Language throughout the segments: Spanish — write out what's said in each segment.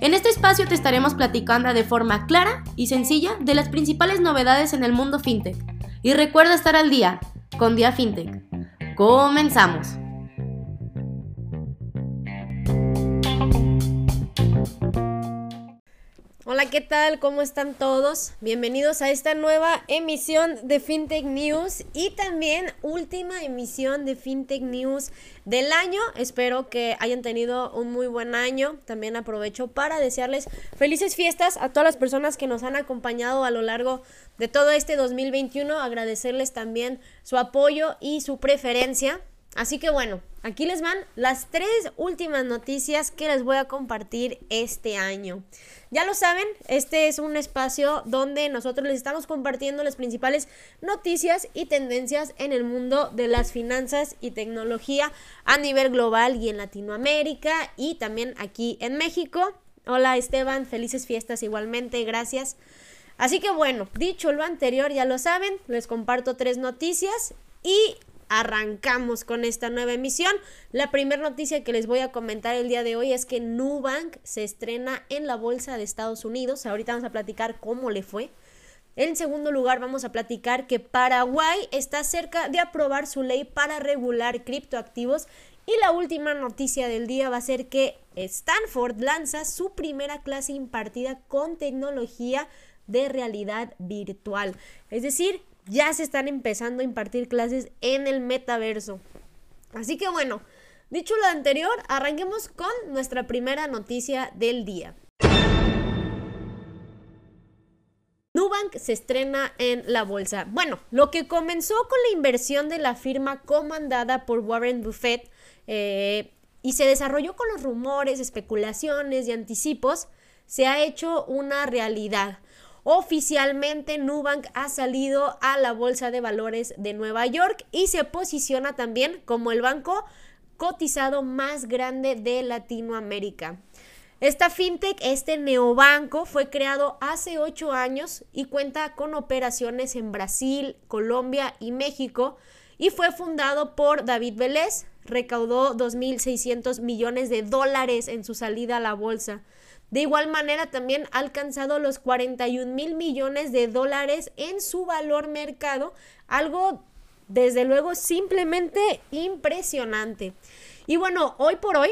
En este espacio te estaremos platicando de forma clara y sencilla de las principales novedades en el mundo FinTech. Y recuerda estar al día con Dia FinTech. Comenzamos. Hola, ¿qué tal? ¿Cómo están todos? Bienvenidos a esta nueva emisión de FinTech News y también última emisión de FinTech News del año. Espero que hayan tenido un muy buen año. También aprovecho para desearles felices fiestas a todas las personas que nos han acompañado a lo largo de todo este 2021. Agradecerles también su apoyo y su preferencia. Así que bueno, aquí les van las tres últimas noticias que les voy a compartir este año. Ya lo saben, este es un espacio donde nosotros les estamos compartiendo las principales noticias y tendencias en el mundo de las finanzas y tecnología a nivel global y en Latinoamérica y también aquí en México. Hola Esteban, felices fiestas igualmente, gracias. Así que bueno, dicho lo anterior, ya lo saben, les comparto tres noticias y arrancamos con esta nueva emisión. La primera noticia que les voy a comentar el día de hoy es que Nubank se estrena en la bolsa de Estados Unidos. Ahorita vamos a platicar cómo le fue. En segundo lugar, vamos a platicar que Paraguay está cerca de aprobar su ley para regular criptoactivos. Y la última noticia del día va a ser que Stanford lanza su primera clase impartida con tecnología de realidad virtual. Es decir, ya se están empezando a impartir clases en el metaverso. Así que bueno, dicho lo anterior, arranquemos con nuestra primera noticia del día. Nubank se estrena en la bolsa. Bueno, lo que comenzó con la inversión de la firma comandada por Warren Buffett eh, y se desarrolló con los rumores, especulaciones y anticipos, se ha hecho una realidad. Oficialmente Nubank ha salido a la Bolsa de Valores de Nueva York y se posiciona también como el banco cotizado más grande de Latinoamérica. Esta fintech, este neobanco, fue creado hace ocho años y cuenta con operaciones en Brasil, Colombia y México y fue fundado por David Vélez. Recaudó 2.600 millones de dólares en su salida a la bolsa. De igual manera, también ha alcanzado los 41 mil millones de dólares en su valor mercado, algo desde luego simplemente impresionante. Y bueno, hoy por hoy,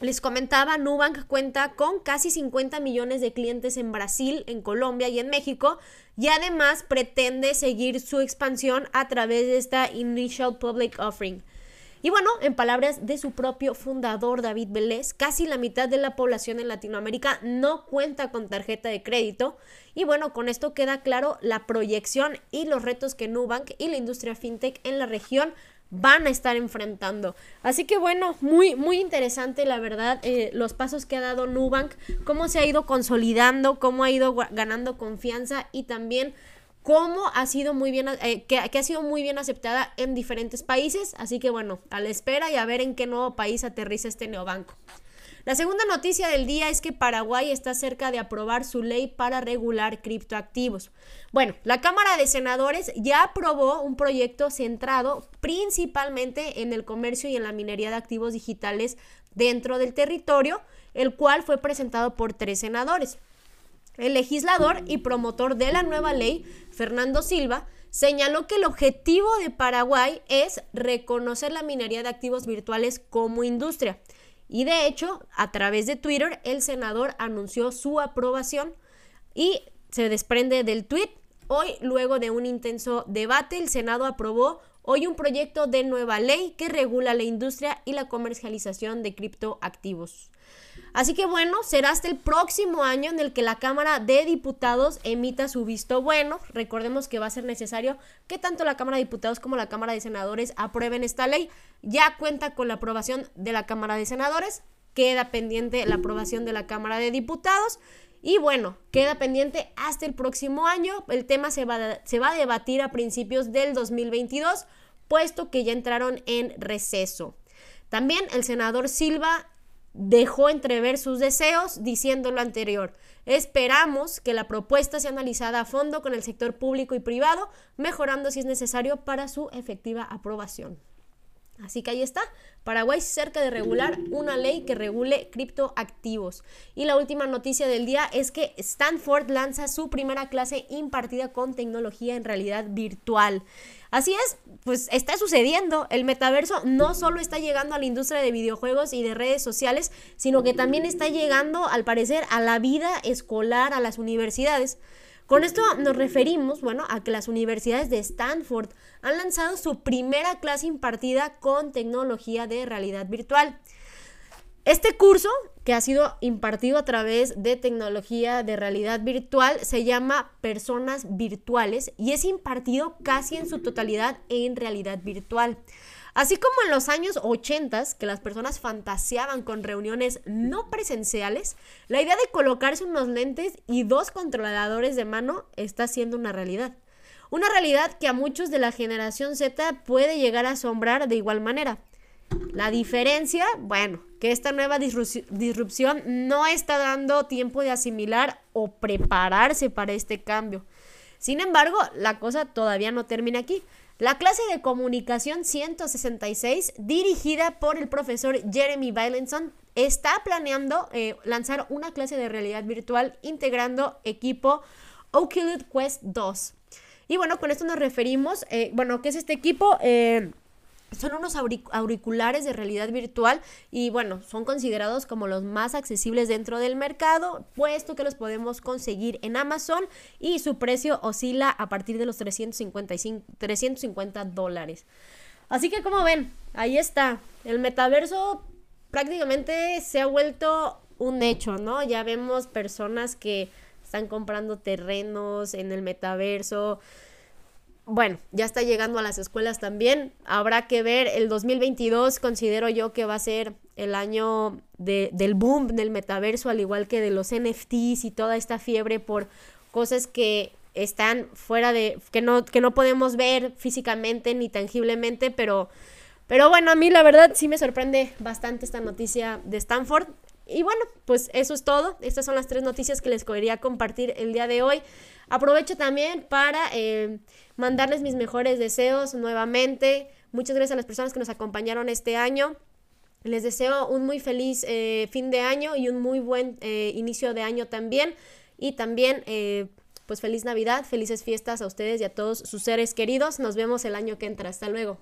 les comentaba, Nubank cuenta con casi 50 millones de clientes en Brasil, en Colombia y en México, y además pretende seguir su expansión a través de esta Initial Public Offering. Y bueno, en palabras de su propio fundador David Vélez, casi la mitad de la población en Latinoamérica no cuenta con tarjeta de crédito. Y bueno, con esto queda claro la proyección y los retos que Nubank y la industria fintech en la región van a estar enfrentando. Así que bueno, muy, muy interesante la verdad, eh, los pasos que ha dado Nubank, cómo se ha ido consolidando, cómo ha ido ganando confianza y también cómo ha sido muy bien, eh, que, ha sido muy bien aceptada en diferentes países. Así que bueno, a la espera y a ver en qué nuevo país aterriza este neobanco. La segunda noticia del día es que Paraguay está cerca de aprobar su ley para regular criptoactivos. Bueno, la Cámara de Senadores ya aprobó un proyecto centrado principalmente en el comercio y en la minería de activos digitales dentro del territorio, el cual fue presentado por tres senadores. El legislador y promotor de la nueva ley, Fernando Silva, señaló que el objetivo de Paraguay es reconocer la minería de activos virtuales como industria. Y de hecho, a través de Twitter, el senador anunció su aprobación y se desprende del tweet. Hoy, luego de un intenso debate, el Senado aprobó hoy un proyecto de nueva ley que regula la industria y la comercialización de criptoactivos. Así que bueno, será hasta el próximo año en el que la Cámara de Diputados emita su visto bueno. Recordemos que va a ser necesario que tanto la Cámara de Diputados como la Cámara de Senadores aprueben esta ley. Ya cuenta con la aprobación de la Cámara de Senadores, queda pendiente la aprobación de la Cámara de Diputados. Y bueno, queda pendiente hasta el próximo año. El tema se va, se va a debatir a principios del 2022, puesto que ya entraron en receso. También el senador Silva dejó entrever sus deseos diciendo lo anterior. Esperamos que la propuesta sea analizada a fondo con el sector público y privado, mejorando si es necesario para su efectiva aprobación. Así que ahí está. Paraguay cerca de regular una ley que regule criptoactivos. Y la última noticia del día es que Stanford lanza su primera clase impartida con tecnología en realidad virtual. Así es, pues está sucediendo. El metaverso no solo está llegando a la industria de videojuegos y de redes sociales, sino que también está llegando, al parecer, a la vida escolar, a las universidades. Con esto nos referimos, bueno, a que las universidades de Stanford han lanzado su primera clase impartida con tecnología de realidad virtual. Este curso, que ha sido impartido a través de tecnología de realidad virtual, se llama Personas Virtuales y es impartido casi en su totalidad en realidad virtual. Así como en los años 80, que las personas fantaseaban con reuniones no presenciales, la idea de colocarse unos lentes y dos controladores de mano está siendo una realidad. Una realidad que a muchos de la generación Z puede llegar a asombrar de igual manera. La diferencia, bueno, que esta nueva disrupción no está dando tiempo de asimilar o prepararse para este cambio. Sin embargo, la cosa todavía no termina aquí. La clase de comunicación 166, dirigida por el profesor Jeremy Bailenson, está planeando eh, lanzar una clase de realidad virtual integrando equipo Oculus Quest 2. Y bueno, con esto nos referimos, eh, bueno, ¿qué es este equipo? Eh, son unos auriculares de realidad virtual y bueno, son considerados como los más accesibles dentro del mercado, puesto que los podemos conseguir en Amazon y su precio oscila a partir de los 355, 350 dólares. Así que como ven, ahí está. El metaverso prácticamente se ha vuelto un hecho, ¿no? Ya vemos personas que están comprando terrenos en el metaverso bueno, ya está llegando a las escuelas también. Habrá que ver, el 2022 considero yo que va a ser el año del boom del metaverso, al igual que de los NFTs y toda esta fiebre por cosas que están fuera de, que no, que no podemos ver físicamente ni tangiblemente, pero, pero bueno, a mí la verdad sí me sorprende bastante esta noticia de Stanford. Y bueno, pues eso es todo. Estas son las tres noticias que les quería compartir el día de hoy. Aprovecho también para eh, mandarles mis mejores deseos nuevamente. Muchas gracias a las personas que nos acompañaron este año. Les deseo un muy feliz eh, fin de año y un muy buen eh, inicio de año también. Y también, pues feliz Navidad, felices fiestas a ustedes y a todos sus seres queridos. Nos vemos el año que entra. Hasta luego.